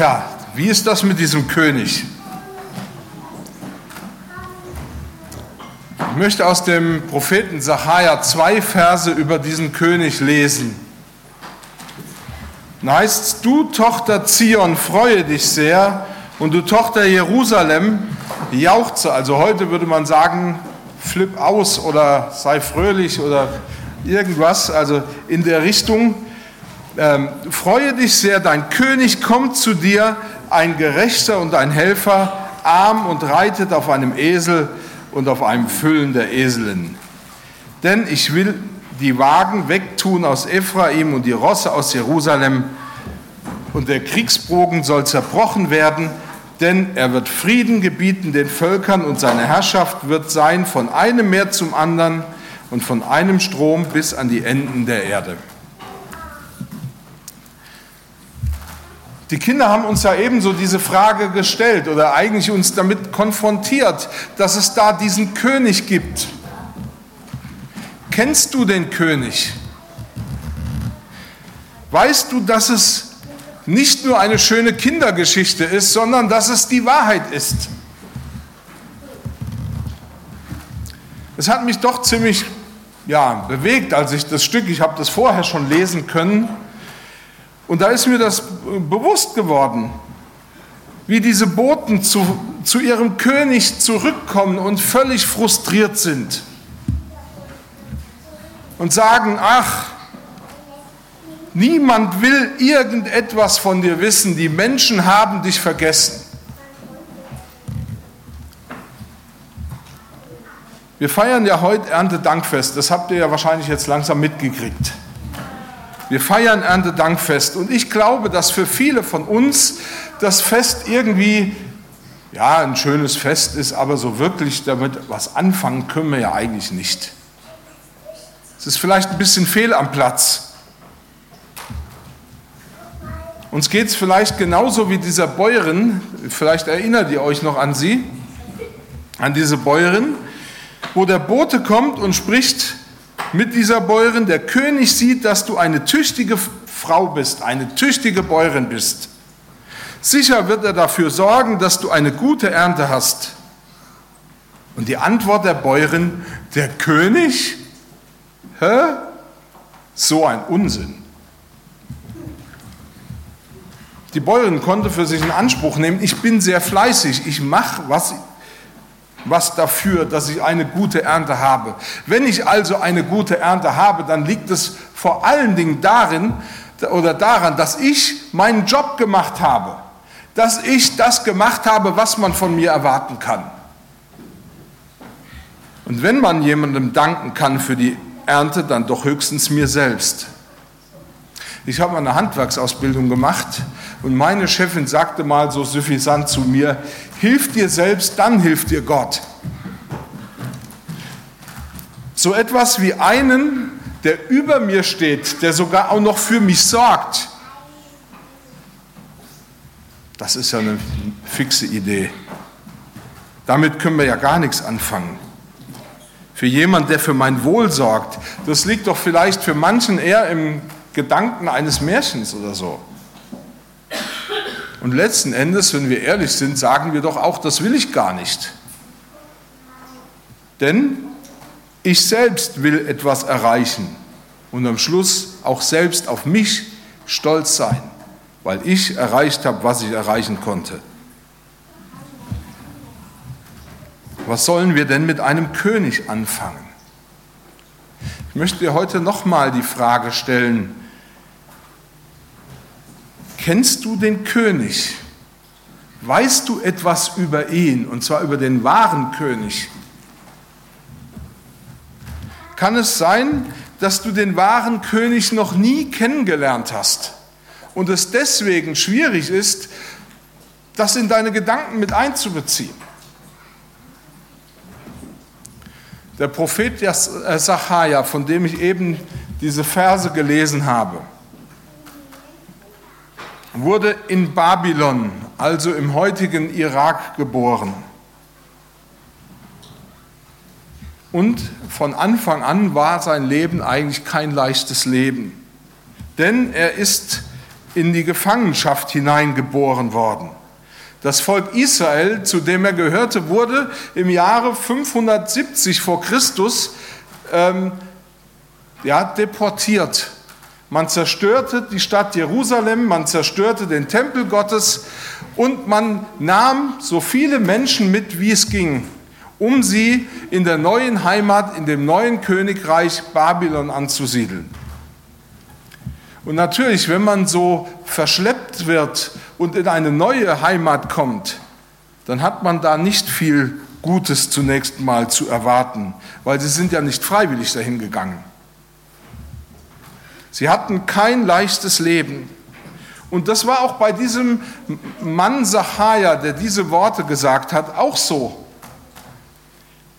Tja, wie ist das mit diesem König? Ich möchte aus dem Propheten Sacharja zwei Verse über diesen König lesen. Da heißt du Tochter Zion, freue dich sehr und du Tochter Jerusalem, jauchze. Also heute würde man sagen, flipp aus oder sei fröhlich oder irgendwas, also in der Richtung. Ähm, freue dich sehr, dein König kommt zu dir, ein Gerechter und ein Helfer, arm und reitet auf einem Esel und auf einem Füllen der Eseln. Denn ich will die Wagen wegtun aus Ephraim und die Rosse aus Jerusalem, und der Kriegsbogen soll zerbrochen werden, denn er wird Frieden gebieten den Völkern und seine Herrschaft wird sein von einem Meer zum anderen und von einem Strom bis an die Enden der Erde. Die Kinder haben uns ja ebenso diese Frage gestellt oder eigentlich uns damit konfrontiert, dass es da diesen König gibt. Kennst du den König? Weißt du, dass es nicht nur eine schöne Kindergeschichte ist, sondern dass es die Wahrheit ist? Es hat mich doch ziemlich ja, bewegt, als ich das Stück, ich habe das vorher schon lesen können, und da ist mir das bewusst geworden, wie diese Boten zu, zu ihrem König zurückkommen und völlig frustriert sind und sagen, ach, niemand will irgendetwas von dir wissen, die Menschen haben dich vergessen. Wir feiern ja heute Erntedankfest, das habt ihr ja wahrscheinlich jetzt langsam mitgekriegt. Wir feiern Erntedankfest und ich glaube, dass für viele von uns das Fest irgendwie ja, ein schönes Fest ist, aber so wirklich damit was anfangen können wir ja eigentlich nicht. Es ist vielleicht ein bisschen fehl am Platz. Uns geht es vielleicht genauso wie dieser Bäuerin, vielleicht erinnert ihr euch noch an sie, an diese Bäuerin, wo der Bote kommt und spricht, mit dieser Bäuerin. Der König sieht, dass du eine tüchtige Frau bist, eine tüchtige Bäuerin bist. Sicher wird er dafür sorgen, dass du eine gute Ernte hast. Und die Antwort der Bäuerin, der König? Hä? So ein Unsinn. Die Bäuerin konnte für sich in Anspruch nehmen, ich bin sehr fleißig, ich mache, was was dafür, dass ich eine gute Ernte habe. Wenn ich also eine gute Ernte habe, dann liegt es vor allen Dingen darin oder daran, dass ich meinen Job gemacht habe, dass ich das gemacht habe, was man von mir erwarten kann. Und wenn man jemandem danken kann für die Ernte, dann doch höchstens mir selbst. Ich habe eine Handwerksausbildung gemacht und meine Chefin sagte mal so suffisant zu mir, hilf dir selbst, dann hilft dir Gott. So etwas wie einen, der über mir steht, der sogar auch noch für mich sorgt. Das ist ja eine fixe Idee. Damit können wir ja gar nichts anfangen. Für jemand, der für mein Wohl sorgt, das liegt doch vielleicht für manchen eher im Gedanken eines Märchens oder so. Und letzten Endes, wenn wir ehrlich sind, sagen wir doch auch, das will ich gar nicht. Denn ich selbst will etwas erreichen und am Schluss auch selbst auf mich stolz sein, weil ich erreicht habe, was ich erreichen konnte. Was sollen wir denn mit einem König anfangen? Ich möchte dir heute nochmal die Frage stellen, Kennst du den König? Weißt du etwas über ihn, und zwar über den wahren König? Kann es sein, dass du den wahren König noch nie kennengelernt hast und es deswegen schwierig ist, das in deine Gedanken mit einzubeziehen? Der Prophet Sacharja, von dem ich eben diese Verse gelesen habe, wurde in Babylon, also im heutigen Irak, geboren. Und von Anfang an war sein Leben eigentlich kein leichtes Leben. Denn er ist in die Gefangenschaft hineingeboren worden. Das Volk Israel, zu dem er gehörte, wurde im Jahre 570 vor Christus ähm, ja, deportiert. Man zerstörte die Stadt Jerusalem, man zerstörte den Tempel Gottes und man nahm so viele Menschen mit, wie es ging, um sie in der neuen Heimat, in dem neuen Königreich Babylon anzusiedeln. Und natürlich, wenn man so verschleppt wird und in eine neue Heimat kommt, dann hat man da nicht viel Gutes zunächst mal zu erwarten, weil sie sind ja nicht freiwillig dahin gegangen. Sie hatten kein leichtes Leben. Und das war auch bei diesem Mann Sachaja, der diese Worte gesagt hat, auch so.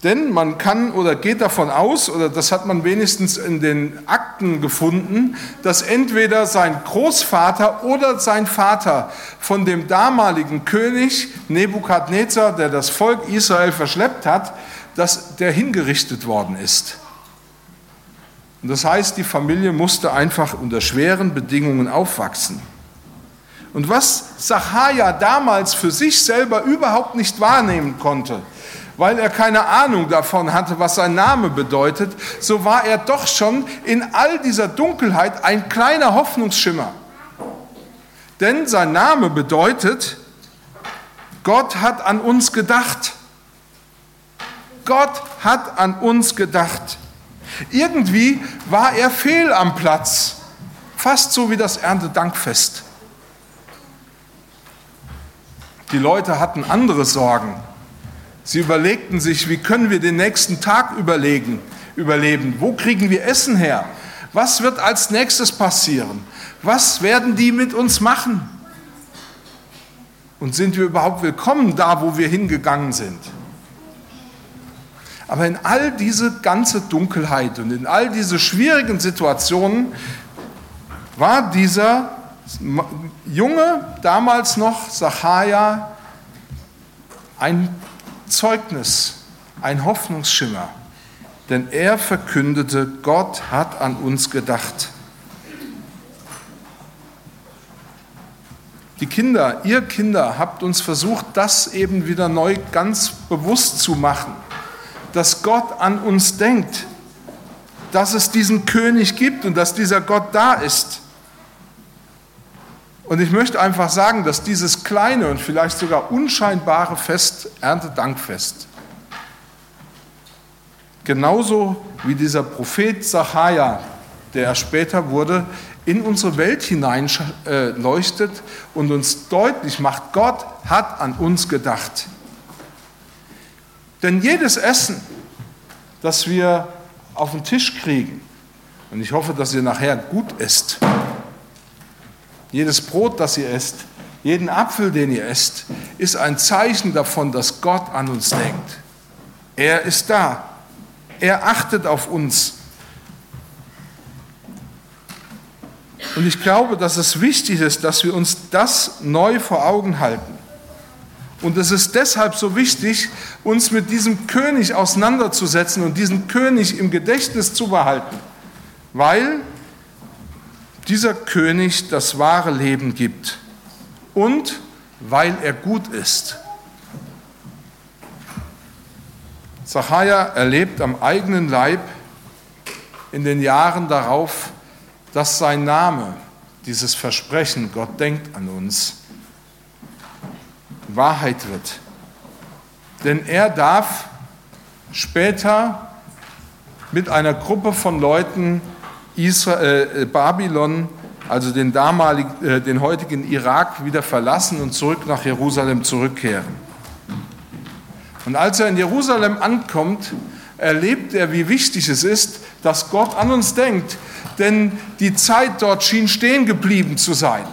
Denn man kann oder geht davon aus, oder das hat man wenigstens in den Akten gefunden, dass entweder sein Großvater oder sein Vater von dem damaligen König Nebukadnezar, der das Volk Israel verschleppt hat, dass der hingerichtet worden ist. Und das heißt, die Familie musste einfach unter schweren Bedingungen aufwachsen. Und was Sacharja damals für sich selber überhaupt nicht wahrnehmen konnte, weil er keine Ahnung davon hatte, was sein Name bedeutet, so war er doch schon in all dieser Dunkelheit ein kleiner Hoffnungsschimmer. Denn sein Name bedeutet, Gott hat an uns gedacht. Gott hat an uns gedacht. Irgendwie war er fehl am Platz, fast so wie das Erntedankfest. Die Leute hatten andere Sorgen. Sie überlegten sich, wie können wir den nächsten Tag überlegen, überleben? Wo kriegen wir Essen her? Was wird als nächstes passieren? Was werden die mit uns machen? Und sind wir überhaupt willkommen da, wo wir hingegangen sind? Aber in all diese ganze Dunkelheit und in all diese schwierigen Situationen war dieser Junge, damals noch Sacharja, ein Zeugnis, ein Hoffnungsschimmer, denn er verkündete, Gott hat an uns gedacht. Die Kinder, ihr Kinder, habt uns versucht, das eben wieder neu ganz bewusst zu machen, dass Gott an uns denkt, dass es diesen König gibt und dass dieser Gott da ist. Und ich möchte einfach sagen, dass dieses kleine und vielleicht sogar unscheinbare Fest, Erntedankfest, genauso wie dieser Prophet Zachariah, der er später wurde, in unsere Welt hinein äh, leuchtet und uns deutlich macht, Gott hat an uns gedacht. Denn jedes Essen, das wir auf den Tisch kriegen, und ich hoffe, dass ihr nachher gut esst, jedes Brot, das ihr esst, jeden Apfel, den ihr esst, ist ein Zeichen davon, dass Gott an uns denkt. Er ist da. Er achtet auf uns. Und ich glaube, dass es wichtig ist, dass wir uns das neu vor Augen halten. Und es ist deshalb so wichtig, uns mit diesem König auseinanderzusetzen und diesen König im Gedächtnis zu behalten, weil dieser König das wahre Leben gibt und weil er gut ist. Zachariah erlebt am eigenen Leib in den Jahren darauf, dass sein Name, dieses Versprechen, Gott denkt an uns, Wahrheit wird. Denn er darf später mit einer Gruppe von Leuten Israel, äh, Babylon, also den, damaligen, äh, den heutigen Irak, wieder verlassen und zurück nach Jerusalem zurückkehren. Und als er in Jerusalem ankommt, erlebt er, wie wichtig es ist, dass Gott an uns denkt, denn die Zeit dort schien stehen geblieben zu sein.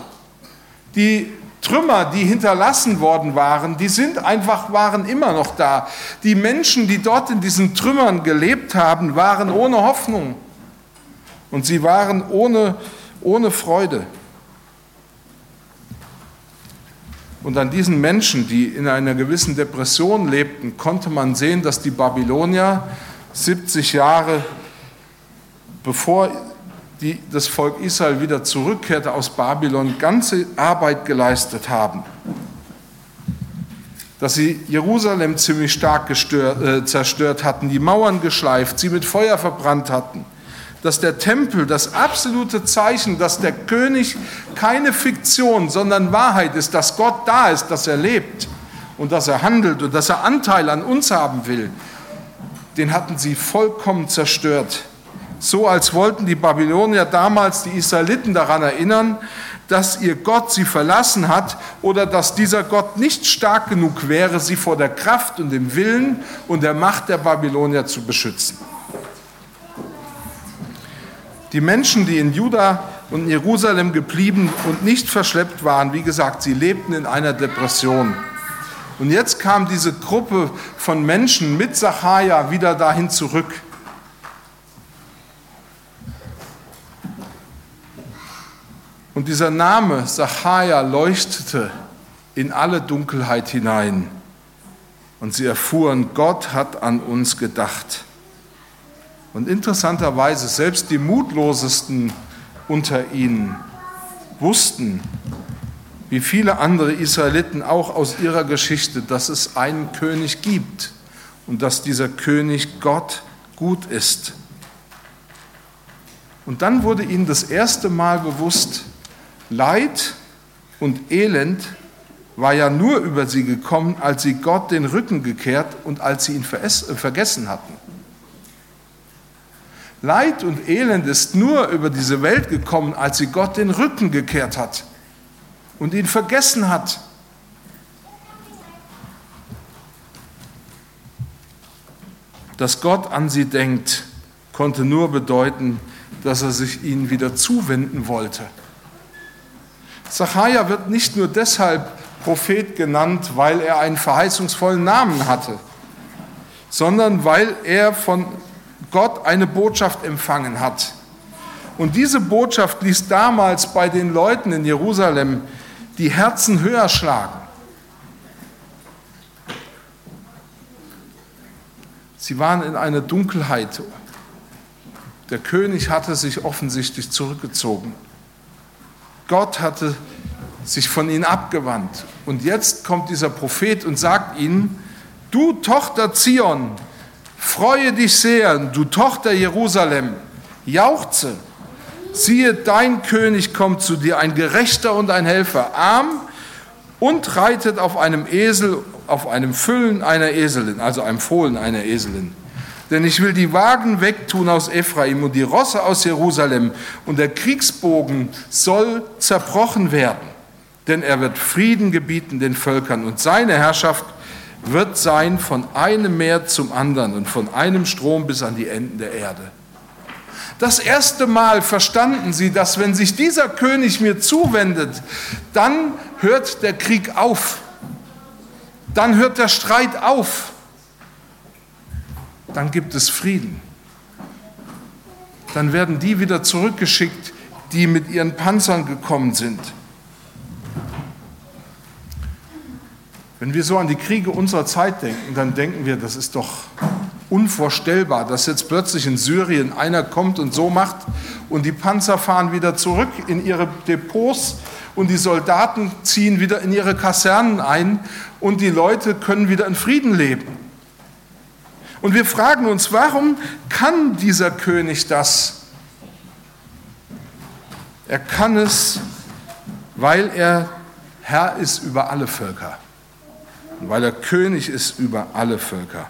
Die Trümmer, die hinterlassen worden waren, die sind einfach, waren immer noch da. Die Menschen, die dort in diesen Trümmern gelebt haben, waren ohne Hoffnung. Und sie waren ohne, ohne Freude. Und an diesen Menschen, die in einer gewissen Depression lebten, konnte man sehen, dass die Babylonier 70 Jahre bevor die das Volk Israel wieder zurückkehrte aus Babylon, ganze Arbeit geleistet haben. Dass sie Jerusalem ziemlich stark gestört, äh, zerstört hatten, die Mauern geschleift, sie mit Feuer verbrannt hatten. Dass der Tempel das absolute Zeichen, dass der König keine Fiktion, sondern Wahrheit ist, dass Gott da ist, dass er lebt und dass er handelt und dass er Anteil an uns haben will, den hatten sie vollkommen zerstört so als wollten die Babylonier damals die Israeliten daran erinnern, dass ihr Gott sie verlassen hat oder dass dieser Gott nicht stark genug wäre, sie vor der Kraft und dem Willen und der Macht der Babylonier zu beschützen. Die Menschen, die in Juda und Jerusalem geblieben und nicht verschleppt waren, wie gesagt, sie lebten in einer Depression. Und jetzt kam diese Gruppe von Menschen mit Sacharja wieder dahin zurück. Und dieser Name Sacharja leuchtete in alle Dunkelheit hinein. Und sie erfuhren, Gott hat an uns gedacht. Und interessanterweise, selbst die Mutlosesten unter ihnen wussten, wie viele andere Israeliten auch aus ihrer Geschichte, dass es einen König gibt und dass dieser König Gott gut ist. Und dann wurde ihnen das erste Mal bewusst, Leid und Elend war ja nur über sie gekommen, als sie Gott den Rücken gekehrt und als sie ihn äh, vergessen hatten. Leid und Elend ist nur über diese Welt gekommen, als sie Gott den Rücken gekehrt hat und ihn vergessen hat. Dass Gott an sie denkt, konnte nur bedeuten, dass er sich ihnen wieder zuwenden wollte. Zachariah wird nicht nur deshalb Prophet genannt, weil er einen verheißungsvollen Namen hatte, sondern weil er von Gott eine Botschaft empfangen hat. Und diese Botschaft ließ damals bei den Leuten in Jerusalem die Herzen höher schlagen. Sie waren in einer Dunkelheit. Der König hatte sich offensichtlich zurückgezogen. Gott hatte sich von ihnen abgewandt. Und jetzt kommt dieser Prophet und sagt ihnen, du Tochter Zion, freue dich sehr, du Tochter Jerusalem, jauchze, siehe, dein König kommt zu dir, ein Gerechter und ein Helfer, arm und reitet auf einem Esel, auf einem Füllen einer Eselin, also einem Fohlen einer Eselin. Denn ich will die Wagen wegtun aus Ephraim und die Rosse aus Jerusalem, und der Kriegsbogen soll zerbrochen werden. Denn er wird Frieden gebieten den Völkern, und seine Herrschaft wird sein von einem Meer zum anderen und von einem Strom bis an die Enden der Erde. Das erste Mal verstanden sie, dass wenn sich dieser König mir zuwendet, dann hört der Krieg auf, dann hört der Streit auf dann gibt es Frieden. Dann werden die wieder zurückgeschickt, die mit ihren Panzern gekommen sind. Wenn wir so an die Kriege unserer Zeit denken, dann denken wir, das ist doch unvorstellbar, dass jetzt plötzlich in Syrien einer kommt und so macht und die Panzer fahren wieder zurück in ihre Depots und die Soldaten ziehen wieder in ihre Kasernen ein und die Leute können wieder in Frieden leben. Und wir fragen uns, warum kann dieser König das? Er kann es, weil er Herr ist über alle Völker und weil er König ist über alle Völker.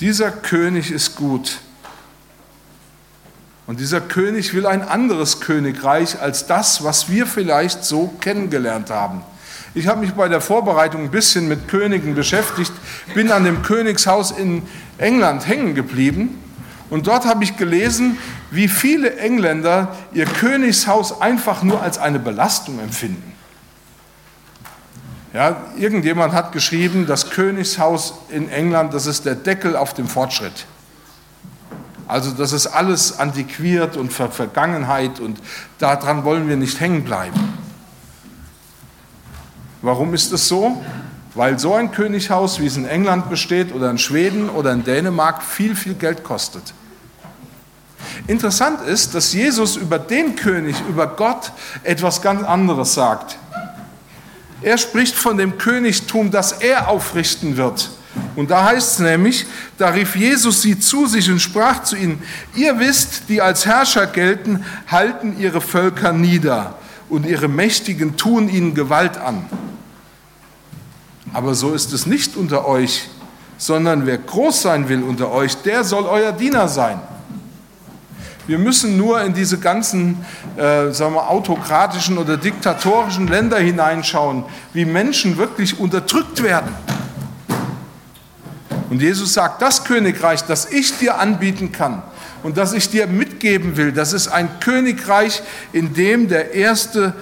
Dieser König ist gut. Und dieser König will ein anderes Königreich als das, was wir vielleicht so kennengelernt haben. Ich habe mich bei der Vorbereitung ein bisschen mit Königen beschäftigt, bin an dem Königshaus in England hängen geblieben und dort habe ich gelesen, wie viele Engländer ihr Königshaus einfach nur als eine Belastung empfinden. Ja, irgendjemand hat geschrieben, das Königshaus in England, das ist der Deckel auf dem Fortschritt. Also das ist alles antiquiert und Vergangenheit und daran wollen wir nicht hängen bleiben. Warum ist es so? Weil so ein Könighaus, wie es in England besteht oder in Schweden oder in Dänemark, viel, viel Geld kostet. Interessant ist, dass Jesus über den König, über Gott etwas ganz anderes sagt. Er spricht von dem Königtum, das er aufrichten wird. Und da heißt es nämlich, da rief Jesus sie zu sich und sprach zu ihnen, ihr wisst, die als Herrscher gelten, halten ihre Völker nieder und ihre Mächtigen tun ihnen Gewalt an. Aber so ist es nicht unter euch, sondern wer groß sein will unter euch, der soll euer Diener sein. Wir müssen nur in diese ganzen äh, sagen wir, autokratischen oder diktatorischen Länder hineinschauen, wie Menschen wirklich unterdrückt werden. Und Jesus sagt, das Königreich, das ich dir anbieten kann und das ich dir mitgeben will, das ist ein Königreich, in dem der Erste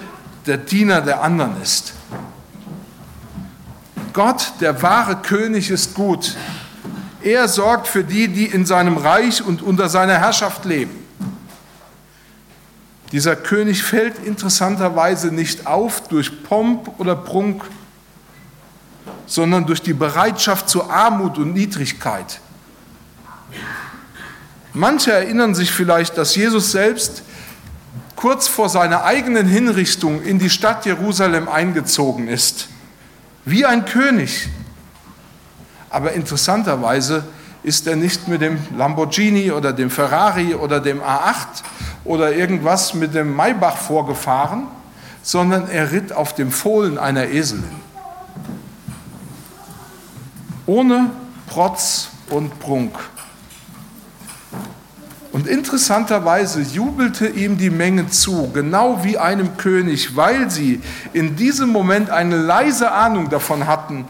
der Diener der anderen ist. Gott, der wahre König, ist gut. Er sorgt für die, die in seinem Reich und unter seiner Herrschaft leben. Dieser König fällt interessanterweise nicht auf durch Pomp oder Prunk, sondern durch die Bereitschaft zur Armut und Niedrigkeit. Manche erinnern sich vielleicht, dass Jesus selbst kurz vor seiner eigenen Hinrichtung in die Stadt Jerusalem eingezogen ist, wie ein König. Aber interessanterweise ist er nicht mit dem Lamborghini oder dem Ferrari oder dem A8 oder irgendwas mit dem Maybach vorgefahren, sondern er ritt auf dem Fohlen einer Eselin ohne Protz und Prunk. Und interessanterweise jubelte ihm die Menge zu, genau wie einem König, weil sie in diesem Moment eine leise Ahnung davon hatten,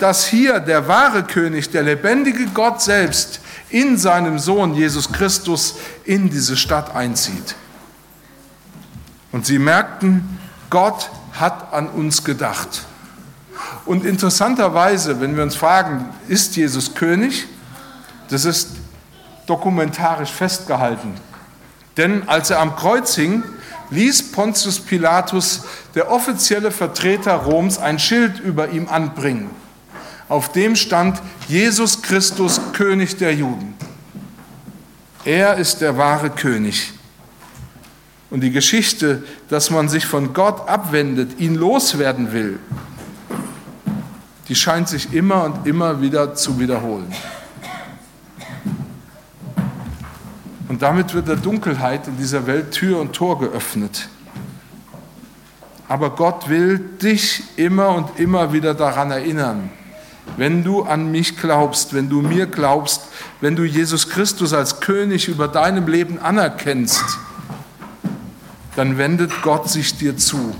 dass hier der wahre König, der lebendige Gott selbst, in seinem Sohn Jesus Christus in diese Stadt einzieht. Und sie merkten, Gott hat an uns gedacht. Und interessanterweise, wenn wir uns fragen, ist Jesus König? Das ist dokumentarisch festgehalten. Denn als er am Kreuz hing, ließ Pontius Pilatus, der offizielle Vertreter Roms, ein Schild über ihm anbringen. Auf dem stand Jesus Christus, König der Juden. Er ist der wahre König. Und die Geschichte, dass man sich von Gott abwendet, ihn loswerden will, die scheint sich immer und immer wieder zu wiederholen. Und damit wird der Dunkelheit in dieser Welt Tür und Tor geöffnet. Aber Gott will dich immer und immer wieder daran erinnern, wenn du an mich glaubst, wenn du mir glaubst, wenn du Jesus Christus als König über deinem Leben anerkennst, dann wendet Gott sich dir zu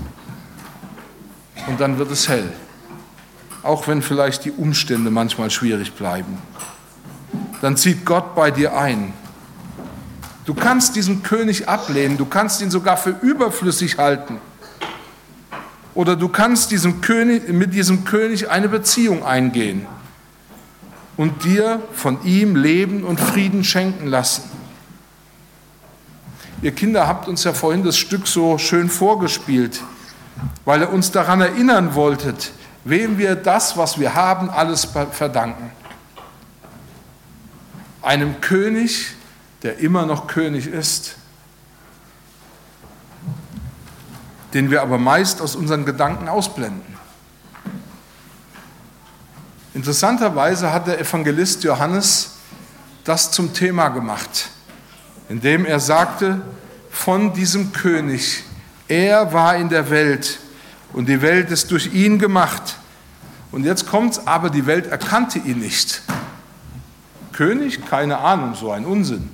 und dann wird es hell auch wenn vielleicht die Umstände manchmal schwierig bleiben. Dann zieht Gott bei dir ein. Du kannst diesen König ablehnen, du kannst ihn sogar für überflüssig halten. Oder du kannst diesem König, mit diesem König eine Beziehung eingehen und dir von ihm Leben und Frieden schenken lassen. Ihr Kinder habt uns ja vorhin das Stück so schön vorgespielt, weil ihr uns daran erinnern wolltet, wem wir das, was wir haben, alles verdanken. Einem König, der immer noch König ist, den wir aber meist aus unseren Gedanken ausblenden. Interessanterweise hat der Evangelist Johannes das zum Thema gemacht, indem er sagte, von diesem König, er war in der Welt und die Welt ist durch ihn gemacht. Und jetzt kommt's, aber die Welt erkannte ihn nicht. König, keine Ahnung, so ein Unsinn.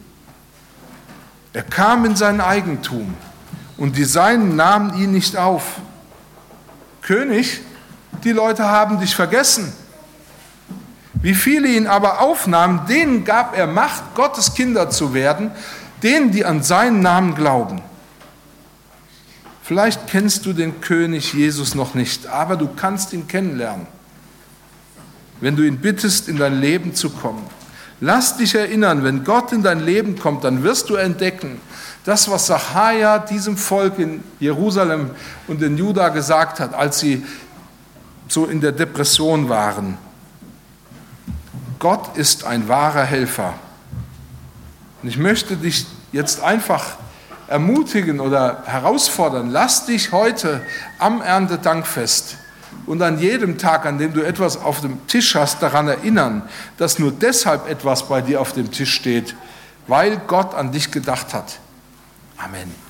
Er kam in sein Eigentum und die Seinen nahmen ihn nicht auf. König, die Leute haben dich vergessen. Wie viele ihn aber aufnahmen, denen gab er Macht, Gottes Kinder zu werden, denen, die an seinen Namen glauben. Vielleicht kennst du den König Jesus noch nicht, aber du kannst ihn kennenlernen, wenn du ihn bittest, in dein Leben zu kommen. Lass dich erinnern, wenn Gott in dein Leben kommt, dann wirst du entdecken, das, was Sacharja diesem Volk in Jerusalem und in Juda gesagt hat, als sie so in der Depression waren. Gott ist ein wahrer Helfer. Und ich möchte dich jetzt einfach ermutigen oder herausfordern. Lass dich heute am Erntedankfest und an jedem Tag, an dem du etwas auf dem Tisch hast, daran erinnern, dass nur deshalb etwas bei dir auf dem Tisch steht, weil Gott an dich gedacht hat. Amen.